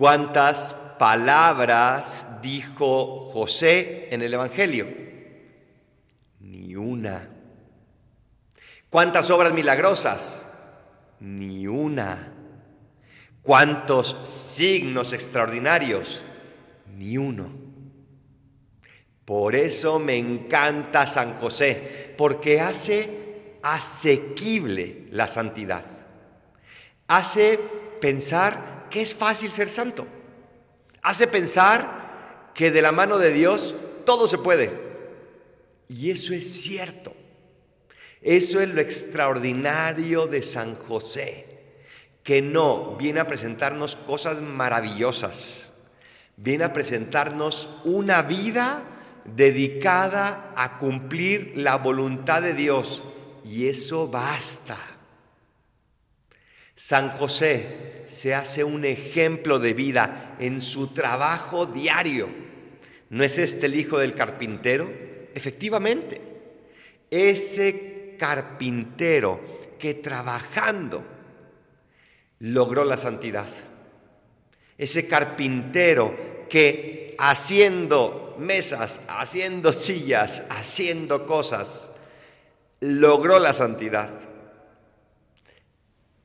¿Cuántas palabras dijo José en el Evangelio? Ni una. ¿Cuántas obras milagrosas? Ni una. ¿Cuántos signos extraordinarios? Ni uno. Por eso me encanta San José, porque hace asequible la santidad. Hace pensar que es fácil ser santo. Hace pensar que de la mano de Dios todo se puede. Y eso es cierto. Eso es lo extraordinario de San José, que no viene a presentarnos cosas maravillosas, viene a presentarnos una vida dedicada a cumplir la voluntad de Dios. Y eso basta. San José se hace un ejemplo de vida en su trabajo diario. ¿No es este el hijo del carpintero? Efectivamente, ese carpintero que trabajando logró la santidad. Ese carpintero que haciendo mesas, haciendo sillas, haciendo cosas, logró la santidad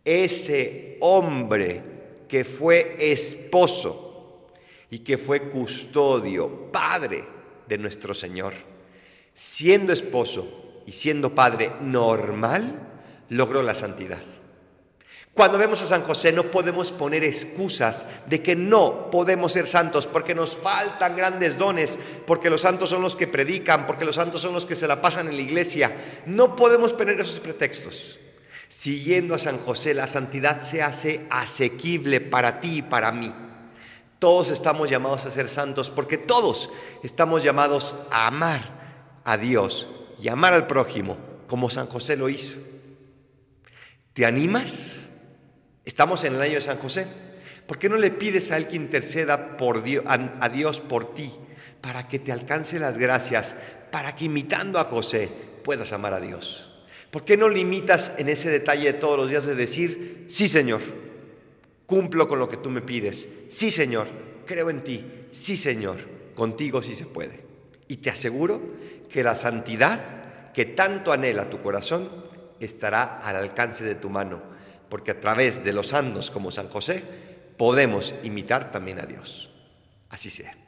ese hombre que fue esposo y que fue custodio, padre de nuestro Señor, siendo esposo y siendo padre normal, logró la santidad. Cuando vemos a San José no podemos poner excusas de que no podemos ser santos porque nos faltan grandes dones, porque los santos son los que predican, porque los santos son los que se la pasan en la iglesia. No podemos poner esos pretextos. Siguiendo a San José, la santidad se hace asequible para ti y para mí. Todos estamos llamados a ser santos porque todos estamos llamados a amar a Dios y amar al prójimo como San José lo hizo. ¿Te animas? Estamos en el año de San José. ¿Por qué no le pides a Él que interceda por a Dios por ti para que te alcance las gracias, para que imitando a José puedas amar a Dios? ¿Por qué no limitas en ese detalle de todos los días de decir, sí Señor, cumplo con lo que tú me pides, sí Señor, creo en ti, sí Señor, contigo sí se puede? Y te aseguro que la santidad que tanto anhela tu corazón estará al alcance de tu mano, porque a través de los santos como San José podemos imitar también a Dios. Así sea.